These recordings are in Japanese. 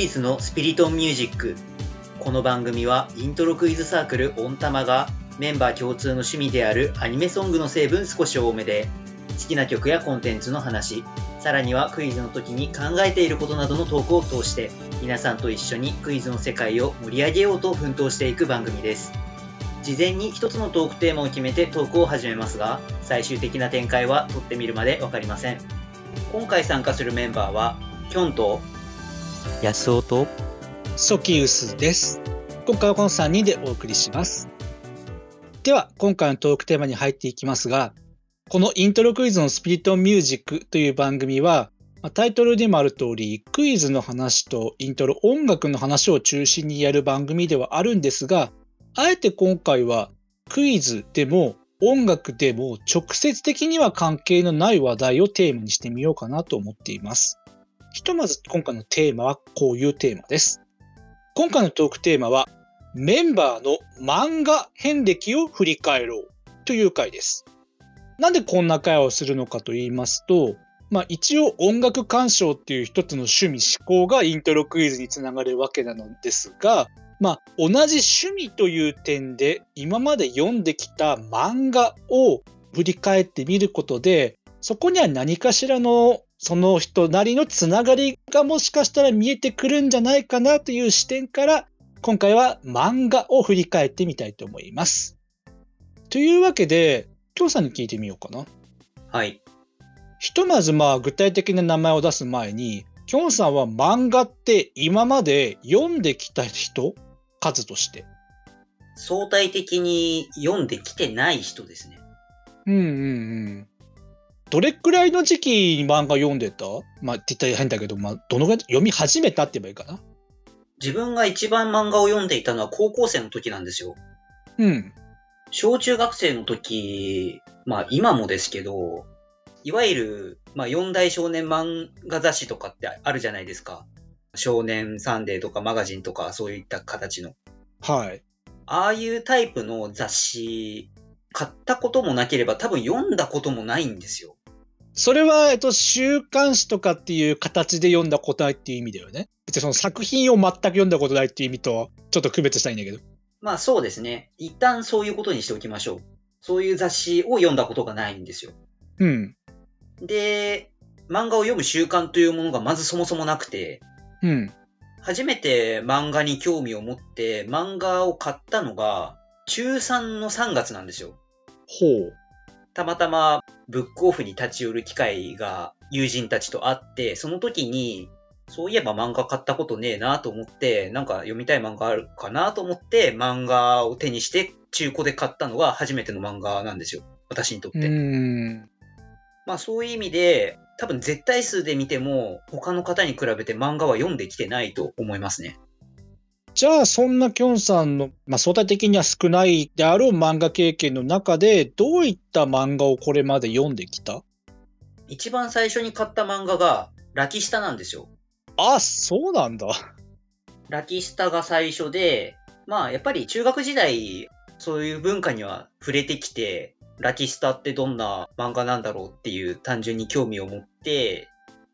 イズのスピリトンミュージック。この番組はイントロクイズサークルオンタマがメンバー共通の趣味であるアニメソングの成分少し多めで好きな曲やコンテンツの話、さらにはクイズの時に考えていることなどのトークを通して皆さんと一緒にクイズの世界を盛り上げようと奮闘していく番組です。事前に一つのトークテーマを決めてトークを始めますが、最終的な展開は撮ってみるまでわかりません。今回参加するメンバーは、キョンと安尾とソキウスです。今回はこの3人でお送りします。では、今回のトークテーマに入っていきますが、このイントロクイズのスピリットミュージックという番組は、タイトルにもある通り、クイズの話とイントロ音楽の話を中心にやる番組ではあるんですが、あえて今回はクイズでも音楽でも直接的には関係のない話題をテーマにしてみようかなと思っています。ひとまず今回のテーマはこういうテーマです。今回のトークテーマはメンバーの漫画遍歴を振り返ろうという回です。なんでこんな会話をするのかと言いますと、まあ一応音楽鑑賞っていう一つの趣味思考がイントロクイズにつながるわけなのですが、まあ同じ趣味という点で今まで読んできた漫画を振り返ってみることで、そこには何かしらのその人なりのつながりがもしかしたら見えてくるんじゃないかなという視点から今回は漫画を振り返ってみたいと思います。というわけで、きょうさんに聞いてみようかな。はい。ひとまずまあ具体的な名前を出す前に、きょんさんは漫画って今まで読んできた人数として。相対的に読んできてない人ですね。うんうんうん。どれくらいの時期に漫画読んでた？まあって言ったら変だけど、まあどのぐらい？読み始めたって言えばいいかな？自分が一番漫画を読んでいたのは高校生の時なんですよ。うん。小中学生の時、まあ今もですけど、いわゆる、まあ四大少年漫画雑誌とかってあるじゃないですか。少年サンデーとかマガジンとかそういった形の。はい。ああいうタイプの雑誌、買ったこともなければ多分読んだこともないんですよ。それは、えっと、週刊誌とかっていう形で読んだことないっていう意味だよね。別にその作品を全く読んだことないっていう意味と、ちょっと区別したいんだけど。まあそうですね。一旦そういうことにしておきましょう。そういう雑誌を読んだことがないんですよ。うん。で、漫画を読む習慣というものがまずそもそもなくて、うん。初めて漫画に興味を持って漫画を買ったのが中3の3月なんですよ。ほう。たまたまブックオフに立ち寄る機会が友人たちとあって、その時にそういえば漫画買ったことねえなと思って、なんか読みたい漫画あるかなと思って漫画を手にして中古で買ったのが初めての漫画なんですよ。私にとって。まあそういう意味で、多分絶対数で見ても他の方に比べて漫画は読んできてないと思いますね。じゃあ、そんなきょんさんの、まあ、相対的には少ないであろう漫画経験の中で、どういった漫画をこれまで読んできた？一番最初に買った漫画がラキスタなんですよ。あ、そうなんだ。ラキスタが最初で、まあやっぱり中学時代、そういう文化には触れてきて、ラキスタってどんな漫画なんだろうっていう単純に興味を持って、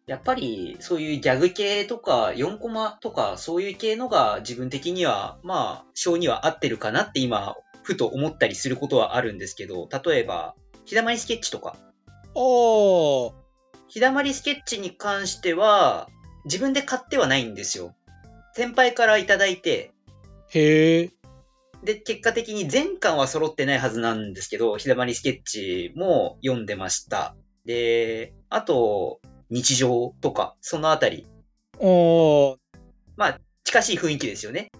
やっぱりそういうギャグ系とか4コマとかそういう系のが自分的にはまあ性には合ってるかなって今ふと思ったりすることはあるんですけど、例えば、ひだまりスケッチとか、ああ、ひだまりスケッチに関しては自分で買ってはないんですよ。先輩からいただいて、へえ。で、結果的に全巻は揃ってないはずなんですけど、ひだまりスケッチも読んでました。で、あと、日常とか、そのあたり、おーまあ、近しい雰囲気ですよね。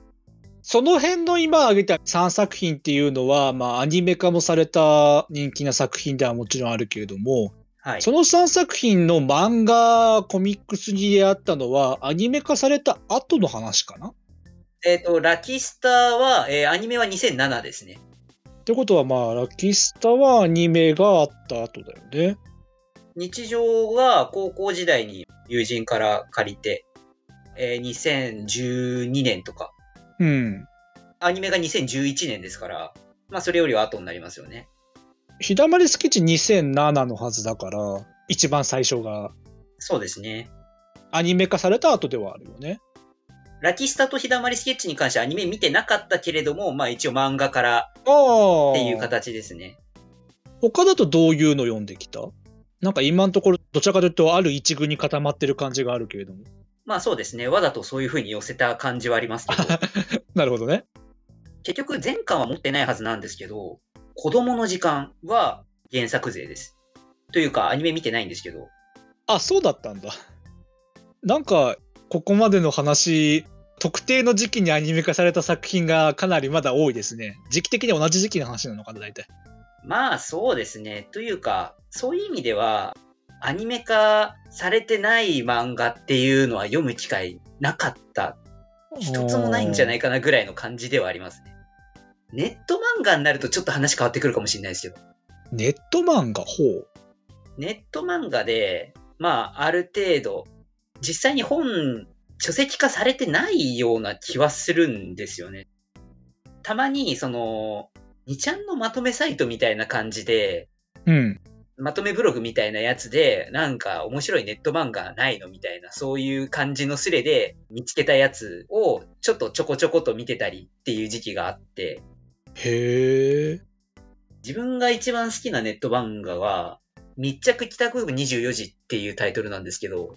その辺の今挙げた3作品っていうのは、まあ、アニメ化もされた人気な作品ではもちろんあるけれども、はい。その3作品の漫画、コミックスに出会ったのは、アニメ化された後の話かな？えっ、と、ラキスタは、えーアニメは2007ですね。ってことは、まあ、ラキスタはアニメがあった後だよね。日常は高校時代に友人から借りて、えー2012年とか、うん。アニメが2011年ですから、まあそれよりは後になりますよね。ひだまりスケッチ2007のはずだから、一番最初が。そうですね。アニメ化された後ではあるよね。ラキスタと日だまりスケッチに関してはアニメ見てなかったけれども、まあ一応漫画から。っていう形ですね。他だとどういうの読んできた？なんか今のところどちらかというとある一軍に固まってる感じがあるけれども。まあそうですね。わざとそういう風に寄せた感じはありますけど、なるほどね。結局前巻は持ってないはずなんですけど、子供の時間は原作勢です。というか、アニメ見てないんですけど、あ、そうだったんだ。なんか、ここまでの話、特定の時期にアニメ化された作品がかなりまだ多いですね。時期的には同じ時期の話なのかな、大体。まあそうですね。というか、そういう意味では、アニメ化されてない漫画っていうのは読む機会なかった。一つもないんじゃないかなぐらいの感じではありますね。ネット漫画になるとちょっと話変わってくるかもしれないですけど、ネット漫画、ほう。ネット漫画で、まあある程度、実際に本、書籍化されてないような気はするんですよね。たまに、その、2ちゃんのまとめサイトみたいな感じで、うん。まとめブログみたいなやつで、なんか面白いネット漫画ないのみたいな、そういう感じのスレで見つけたやつをちょっとちょこちょこと見てたりっていう時期があって、へえ。自分が一番好きなネット漫画は、密着帰宅部24時っていうタイトルなんですけど、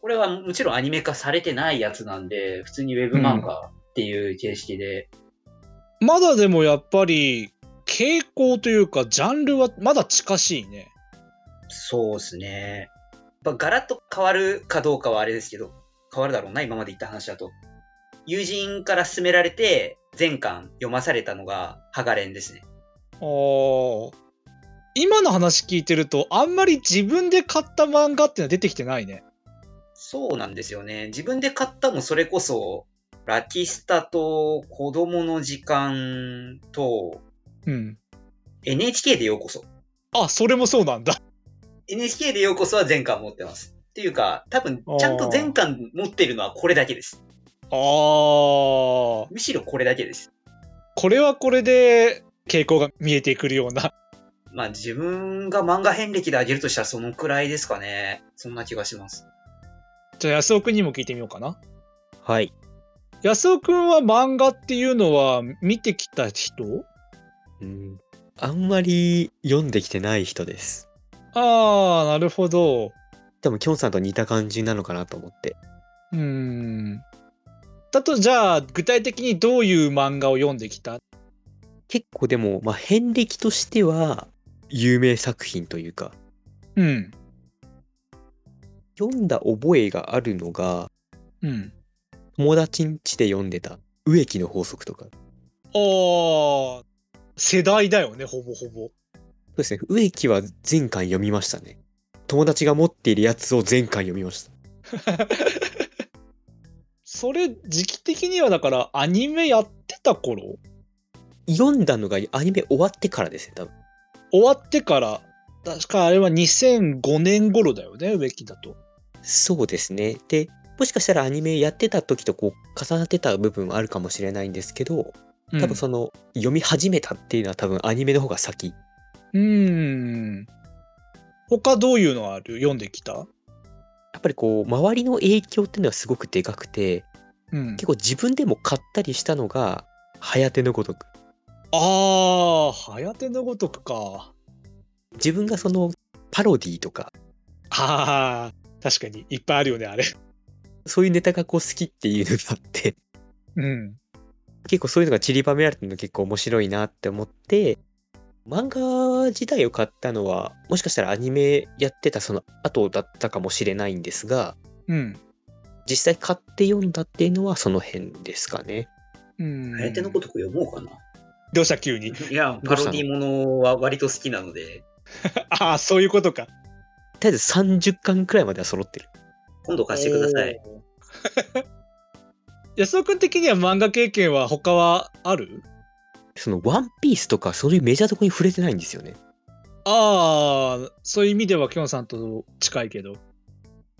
これはもちろんアニメ化されてないやつなんで、普通にウェブ漫画っていう形式で、まだでもやっぱり、傾向というか、ジャンルはまだ近しいね。そうですね。やっぱガラッと変わるかどうかはあれですけど、変わるだろうな、今まで言った話だと。友人から勧められて、全巻読まされたのが、ハガレンですね。ああ。今の話聞いてると、あんまり自分で買った漫画っていうのは出てきてないね。そうなんですよね。自分で買ったもそれこそ、ラキスタと子供の時間と、うん。NHK でようこそ。あ、それもそうなんだ。NHK でようこそは全巻持ってます。っていうか、多分、ちゃんと全巻持ってるのはこれだけです。ああ。むしろこれだけです。これはこれで傾向が見えてくるような。まあ自分が漫画遍歴であげるとしたらそのくらいですかね。そんな気がします。じゃあ安尾くんにも聞いてみようかな。はい。安尾くんは漫画っていうのは見てきた人？うん。あんまり読んできてない人です。ああ、なるほど。多分、きょんさんと似た感じなのかなと思って。うーん。だとじゃあ具体的にどういう漫画を読んできた？結構でも、まあ、遍歴としては、有名作品というか、うん。読んだ覚えがあるのが、うん。友達ん家で読んでた植木の法則とか。ああ、世代だよね、ほぼほぼ。そうですね。植木は全巻読みましたね。友達が持っているやつを全巻読みました。それ時期的にはだからアニメやってた頃？読んだのがアニメ終わってからですね、多分。終わってから、確かあれは2005年頃だよね、植木だと。そうですね。で、もしかしたらアニメやってた時とこう重なってた部分はあるかもしれないんですけど、多分その、読み始めたっていうのは多分アニメの方が先。うん。うーん。他どういうのある？読んできた？やっぱりこう、周りの影響っていうのはすごくでかくて、うん。結構自分でも買ったりしたのが、早手のごとく。ああ、早手のごとくか。自分がその、パロディとか、ああ、確かにいっぱいあるよね、あれ。そういうネタがこう好きっていうのがあって、うん。結構そういうのが散りばめられてるの結構面白いなって思って、漫画自体を買ったのは、もしかしたらアニメやってたその後だったかもしれないんですが、うん。実際買って読んだっていうのはその辺ですかね。うん。相手のことく読もうかな。どうした急に？いや、パロディものは割と好きなので、ああ、そういうことか。とりあえず30巻くらいまでは揃ってる。今度貸してください。安尾くん的には漫画経験は他はある？そのワンピースとかそういうメジャーとこに触れてないんですよね。ああ、そういう意味ではきょんさんと近いけど。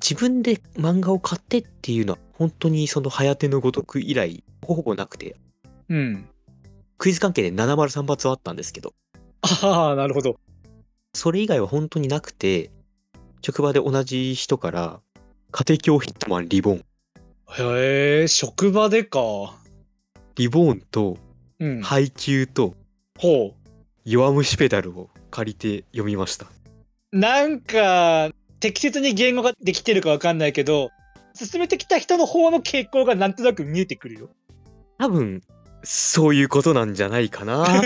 自分で漫画を買ってっていうのは本当にその早手のごとく以来ほぼほぼなくて、うん。クイズ関係で703発はあったんですけど、ああ、なるほど。それ以外は本当になくて、職場で同じ人から、家庭教ヒットマンリボーン。へえ、職場でか。リボーンとうん。配給とほ弱虫ペダルを借りて読みました。う。なんか、適切に言語ができてるかわかんないけど、進めてきた人の方の傾向がなんとなく見えてくるよ。多分そういうことなんじゃないかな。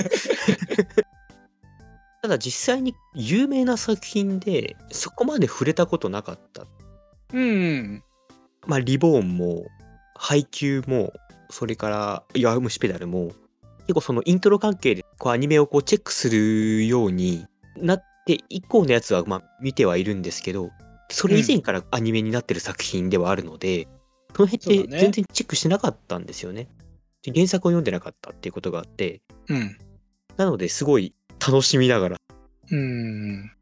ただ実際に有名な作品でそこまで触れたことなかった。うん。まあリボーンも配給もそれから弱虫ペダルも結構そのイントロ関係でこうアニメをこうチェックするようになって以降のやつはまあ見てはいるんですけどそれ以前からアニメになってる作品ではあるので、その辺って全然チェックしてなかったんですよね。で原作を読んでなかったっていうことがあってうん。なのですごい楽しみながらうん。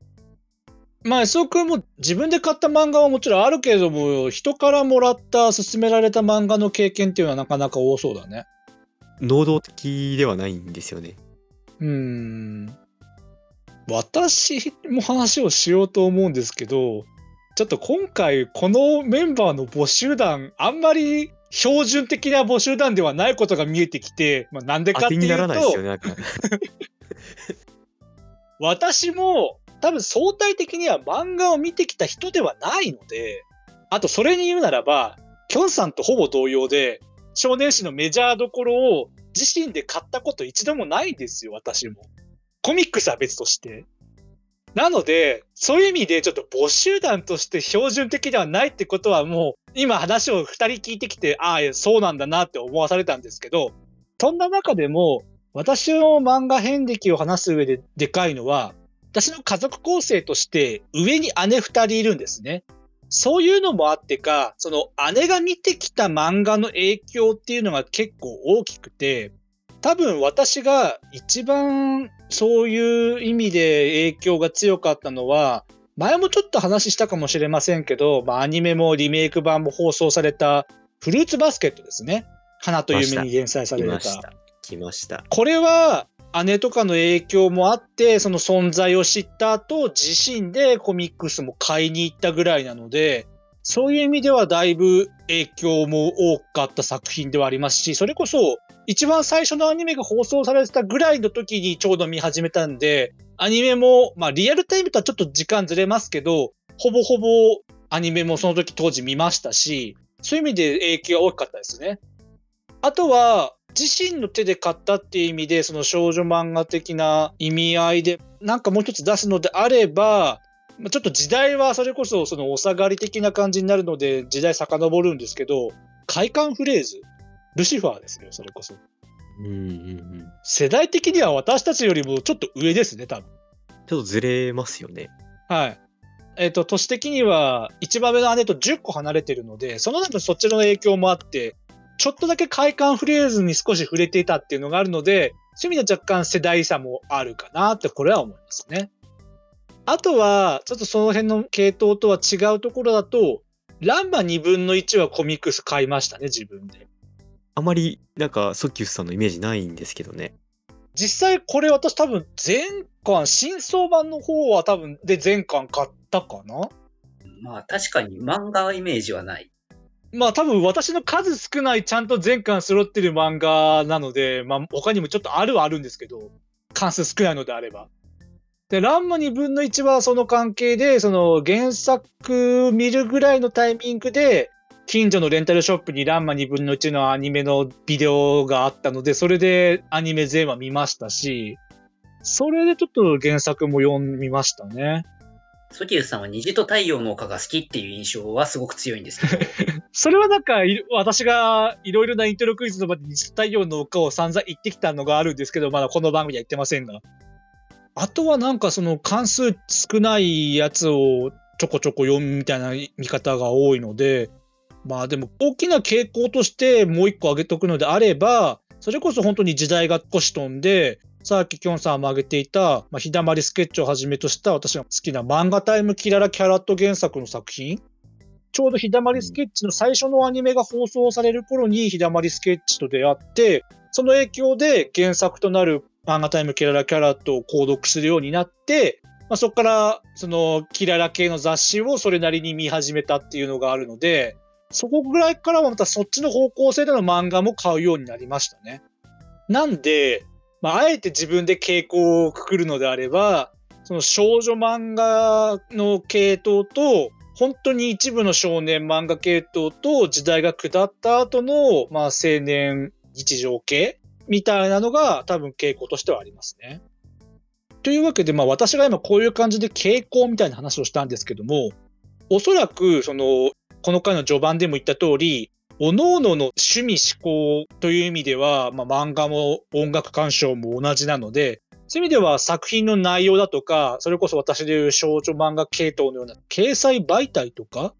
まあ、そうくんも自分で買った漫画はもちろんあるけれども、人からもらった、勧められた漫画の経験っていうのはなかなか多そうだね。能動的ではないんですよね。うん。私も話をしようと思うんですけど、ちょっと今回このメンバーの募集団、あんまり標準的な募集団ではないことが見えてきて、まあ、なんでか当っていうとよ、ね。私も多分相対的には漫画を見てきた人ではないので、あとそれに言うならば、キョンさんとほぼ同様で、少年誌のメジャーどころを自身で買ったこと一度もないんですよ、私も。コミックスは別として。なので、そういう意味でちょっと募集団として標準的ではないってことはもう、今話を二人聞いてきて、ああ、そうなんだなって思わされたんですけど、そんな中でも、私の漫画遍歴を話す上ででかいのは、私の家族構成として上に姉二人いるんですね。そういうのもあってか、その姉が見てきた漫画の影響っていうのが結構大きくて、多分私が一番そういう意味で影響が強かったのは、前もちょっと話したかもしれませんけど、まあ、アニメもリメイク版も放送されたフルーツバスケットですね。花と夢に連載された。来ました。来ました。これは姉とかの影響もあって、その存在を知った後、自身でコミックスも買いに行ったぐらいなので、そういう意味ではだいぶ影響も多かった作品ではありますし、それこそ一番最初のアニメが放送されてたぐらいの時にちょうど見始めたんで、アニメも、まあリアルタイムとはちょっと時間ずれますけど、ほぼほぼアニメもその時当時見ましたし、そういう意味で影響が大きかったですね。あとは、自身の手で買ったっていう意味で、その少女漫画的な意味合いで、なんかもう一つ出すのであれば、まあちょっと時代はそれこそそのお下がり的な感じになるので、時代遡るんですけど、快感フレーズ、ルシファーですよ、それこそ。うんうんうん。世代的には私たちよりもちょっと上ですね、多分。ちょっとずれますよね。はい。えっ、と、年的には一番上の姉と10個離れてるので、その中でそっちの影響もあって、ちょっとだけ快感フレーズに少し触れていたっていうのがあるので、そういう意味では若干世代差もあるかなって、これは思いますね。あとは、ちょっとその辺の系統とは違うところだと、ランマ2分の1はコミックス買いましたね、自分で。あまりなんかソッキュスさんのイメージないんですけどね。実際これ私多分前巻、新装版の方は多分で前巻買ったかな？まあ確かに漫画イメージはない。まあ多分私の数少ないちゃんと全巻揃ってる漫画なので、まあ他にもちょっとあるはあるんですけど、関数少ないのであれば。で、ランマ2分の1はその関係で、その原作見るぐらいのタイミングで、近所のレンタルショップにランマ2分の1のアニメのビデオがあったので、それでアニメ全話見ましたし、それでちょっと原作も読みましたね。ソキウスさんは虹と太陽の丘が好きっていう印象はすごく強いんですけど、それはなんか、私がいろいろなイントロクイズの場で西太陽の丘を散々言ってきたのがあるんですけど、まだこの番組は言ってませんが。あとはなんかその関数少ないやつをちょこちょこ読むみたいな見方が多いので、まあでも大きな傾向としてもう一個挙げとくのであれば、それこそ本当に時代が少し飛んで、さっききょんさんも挙げていた、まあ、日だまりスケッチをはじめとした私が好きな漫画タイムキララキャラット原作の作品ちょうど日だまりスケッチの最初のアニメが放送される頃に日だまりスケッチと出会って、その影響で原作となる漫画タイムキララキャラットを購読するようになって、まあ、そこから、その、キララ系の雑誌をそれなりに見始めたっていうのがあるので、そこぐらいからはまたそっちの方向性での漫画も買うようになりましたね。なんで、まあ、あえて自分で傾向をくくるのであれば、その少女漫画の系統と、本当に一部の少年漫画系統と時代が下った後の、まあ、青年日常系みたいなのが多分傾向としてはありますね。というわけで、まあ私が今こういう感じで傾向みたいな話をしたんですけども、おそらく、その、この回の序盤でも言った通り、各々の趣味思考という意味では、まあ漫画も音楽鑑賞も同じなので、そういう意味では作品の内容だとか、それこそ私でいう少女漫画系統のような掲載媒体とか、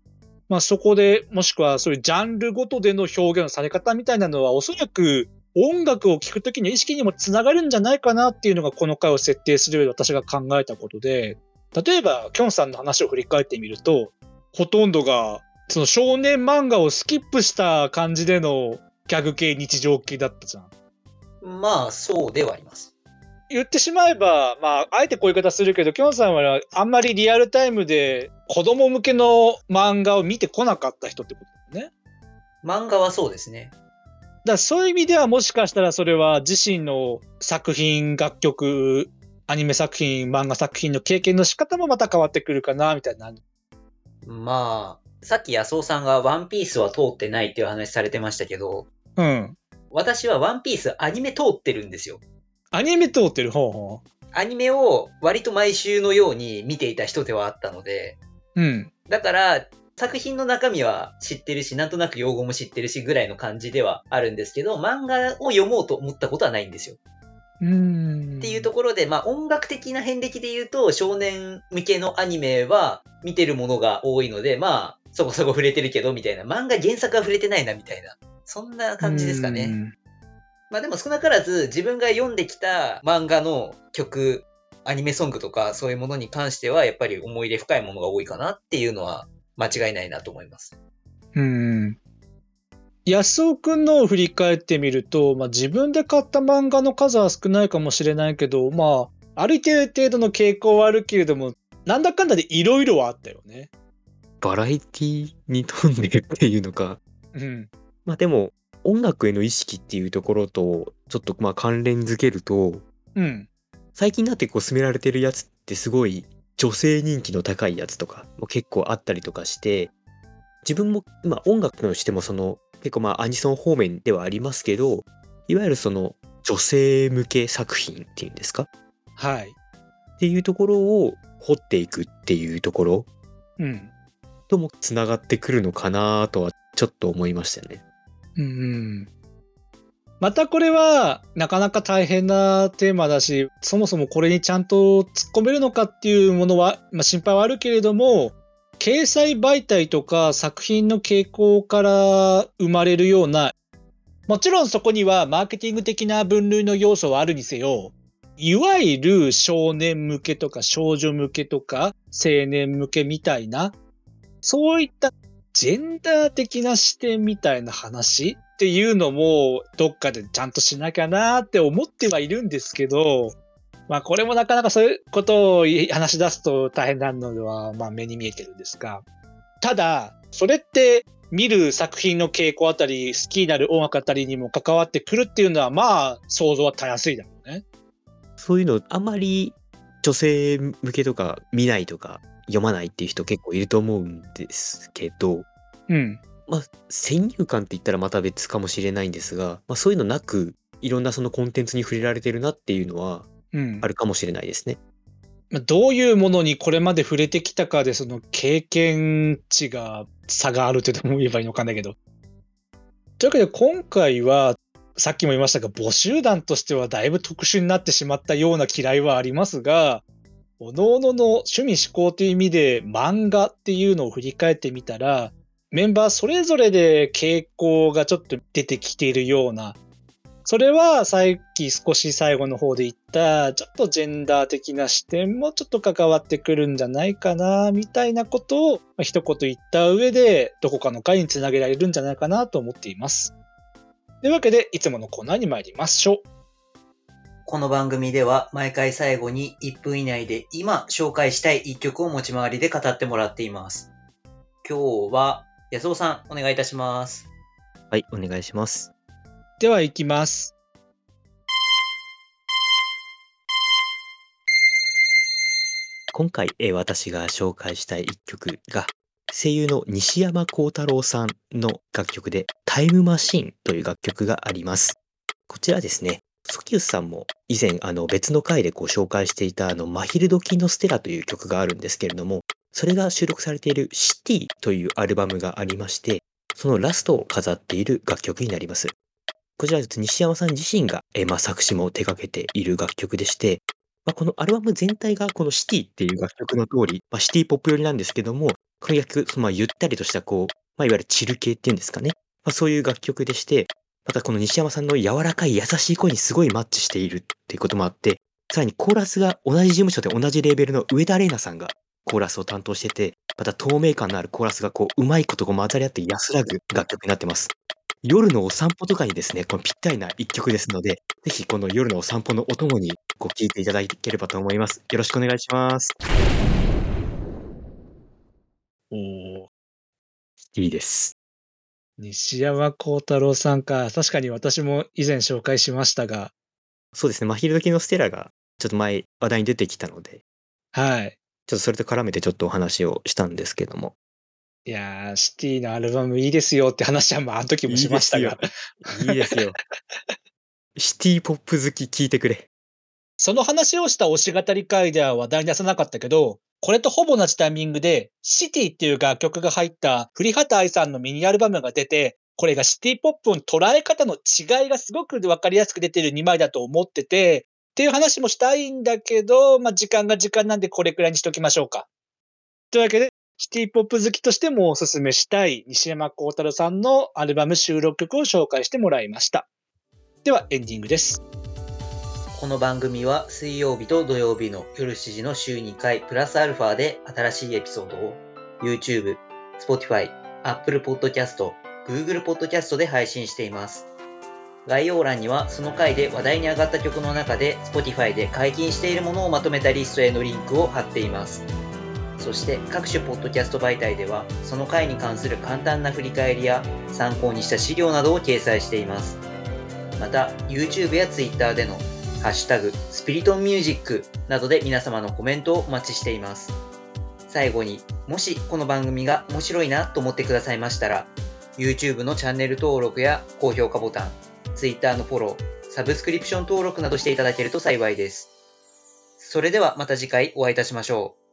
まあそこで、もしくはそういうジャンルごとでの表現のされ方みたいなのは、おそらく音楽を聴くときの意識にもつながるんじゃないかなっていうのがこの回を設定する上で私が考えたことで、例えば、きょんさんの話を振り返ってみると、ほとんどが、その少年漫画をスキップした感じでのギャグ系日常系だったじゃん。まあ、そうではあります。言ってしまえば、まあ、あえてこういう言い方するけど、きょんさんはあんまりリアルタイムで子供向けの漫画を見てこなかった人ってことだよね。漫画はそうですね。だからそういう意味ではもしかしたらそれは自身の作品、楽曲、アニメ作品、漫画作品の経験の仕方もまた変わってくるかな、みたいな。まあ、さっき安尾さんがワンピースは通ってないっていう話されてましたけど、うん。私はワンピースアニメ通ってるんですよ。アニメ通ってる？方法。アニメを割と毎週のように見ていた人ではあったので、うん。だから、作品の中身は知ってるし、なんとなく用語も知ってるしぐらいの感じではあるんですけど、漫画を読もうと思ったことはないんですよ。うーん。っていうところで、まあ音楽的な遍歴で言うと、少年向けのアニメは見てるものが多いので、まあ、そこそこ触れてるけど、みたいな。漫画原作は触れてないな、みたいな。そんな感じですかね。うん。まあでも少なからず自分が読んできた漫画の曲、アニメソングとかそういうものに関してはやっぱり思い入れ深いものが多いかなっていうのは間違いないなと思います。うん。安尾くんのを振り返ってみると、まあ、自分で買った漫画の数は少ないかもしれないけど、まあ、ある程度の傾向はあるけれども、なんだかんだでいろいろはあったよね。バラエティに富んでるっていうのか。うん。まあでも、音楽への意識っていうところと、ちょっとまあ関連づけると、うん。最近になってこう進められてるやつってすごい女性人気の高いやつとかも結構あったりとかして、自分も、まあ音楽としてもその、結構まあアニソン方面ではありますけど、いわゆるその女性向け作品っていうんですか？はい。っていうところを掘っていくっていうところうん。ともつながってくるのかなとはちょっと思いましたね。うんうん。またこれはなかなか大変なテーマだし、そもそもこれにちゃんと突っ込めるのかっていうものは、まあ、心配はあるけれども、掲載媒体とか作品の傾向から生まれるような、もちろんそこにはマーケティング的な分類の要素はあるにせよ、いわゆる少年向けとか少女向けとか青年向けみたいな、そういったジェンダー的な視点みたいな話っていうのもどっかでちゃんとしなきゃなって思ってはいるんですけど、まあこれもなかなかそういうことを話し出すと大変なのではまあ目に見えてるんですが、ただそれって見る作品の傾向あたり、好きになる音楽あたりにも関わってくるっていうのはまあ想像はたやすいだろうね。そういうのあまり女性向けとか見ないとか読まないっていう人結構いると思うんですけど、うん。まあ先入観って言ったらまた別かもしれないんですが、まあ、そういうのなくいろんなそのコンテンツに触れられてるなっていうのはうんあ。るかもしれないですね。まあどういうものにこれまで触れてきたかでその経験値が差があるとでも言えばいいのかんだけど。というわけで今回はさっきも言いましたが募集団としてはだいぶ特殊になってしまったような嫌いはありますが各々のの趣味思考という意味で漫画っていうのを振り返ってみたらメンバーそれぞれで傾向がちょっと出てきているようなそれはさっき少し最後の方で言ったちょっとジェンダー的な視点もちょっと関わってくるんじゃないかなみたいなことを一言言った上でどこかの回につなげられるんじゃないかなと思っています。というわけでいつものコーナーに参りましょう。この番組では毎回最後に1分以内で今紹介したい1曲を持ち回りで語ってもらっています。今日は安尾さんお願いいたします。はい、お願いします。では行きます。今回、え私が紹介したい一曲が、声優の西山幸太郎さんの楽曲で、タイムマシーンという楽曲があります。こちらですね、ソキウスさんも以前あの別の回でご紹介していたあのマヒルド・キノステラという曲があるんですけれども、それが収録されているシティというアルバムがありまして、そのラストを飾っている楽曲になります。こちら西山さん自身が、えーまあ、作詞も手掛けている楽曲でして、まあ、このアルバム全体がこのシティっていう楽曲の通り、まあ、シティポップ寄りなんですけども、この楽曲、そのまあゆったりとしたこう、まあ、いわゆるチル系っていうんですかね。まあ、そういう楽曲でして、またこの西山さんの柔らかい優しい声にすごいマッチしているっていうこともあって、さらにコーラスが同じ事務所で同じレーベルの上田玲奈さんがコーラスを担当してて、また透明感のあるコーラスがこう、うまいことこう混ざり合って安らぐ楽曲になってます。夜のお散歩とかにですね、このぴったりな一曲ですので、ぜひこの夜のお散歩のお供にご聴いていただければと思います。よろしくお願いします。おーいいです。西山幸太郎さんか。確かに私も以前紹介しましたが、そうですね、マヒルドキのステラがちょっと前話題に出てきたので、はい。ちょっとそれと絡めてちょっとお話をしたんですけども。いやー、シティのアルバムいいですよって話はまあ、あの時もしましたが、いいですよ。シティポップ好き聞いてくれ。その話をした推し語り会では話題に出さなかったけど、これとほぼ同じタイミングで、シティっていう楽曲が入った栗畑愛さんのミニアルバムが出て、これがシティポップの捉え方の違いがすごくわかりやすく出てる2枚だと思ってて、っていう話もしたいんだけど、まあ、時間が時間なんでこれくらいにしときましょうか。というわけで、シティポップ好きとしてもおすすめしたい西山幸太郎さんのアルバム収録曲を紹介してもらいました。ではエンディングです。この番組は水曜日と土曜日の夜7時の週2回プラスアルファで新しいエピソードを YouTube、Spotify、Apple Podcast、Google Podcast で配信しています。概要欄にはその回で話題に上がった曲の中で Spotify で解禁しているものをまとめたリストへのリンクを貼っています。そして各種ポッドキャスト媒体ではその回に関する簡単な振り返りや参考にした資料などを掲載しています。また YouTube や Twitter でのハッシュタグ、スピリトンミュージックなどで皆様のコメントをお待ちしています。最後に、もしこの番組が面白いなと思ってくださいましたら、YouTube のチャンネル登録や高評価ボタン、Twitter のフォロー、サブスクリプション登録などしていただけると幸いです。それではまた次回お会いいたしましょう。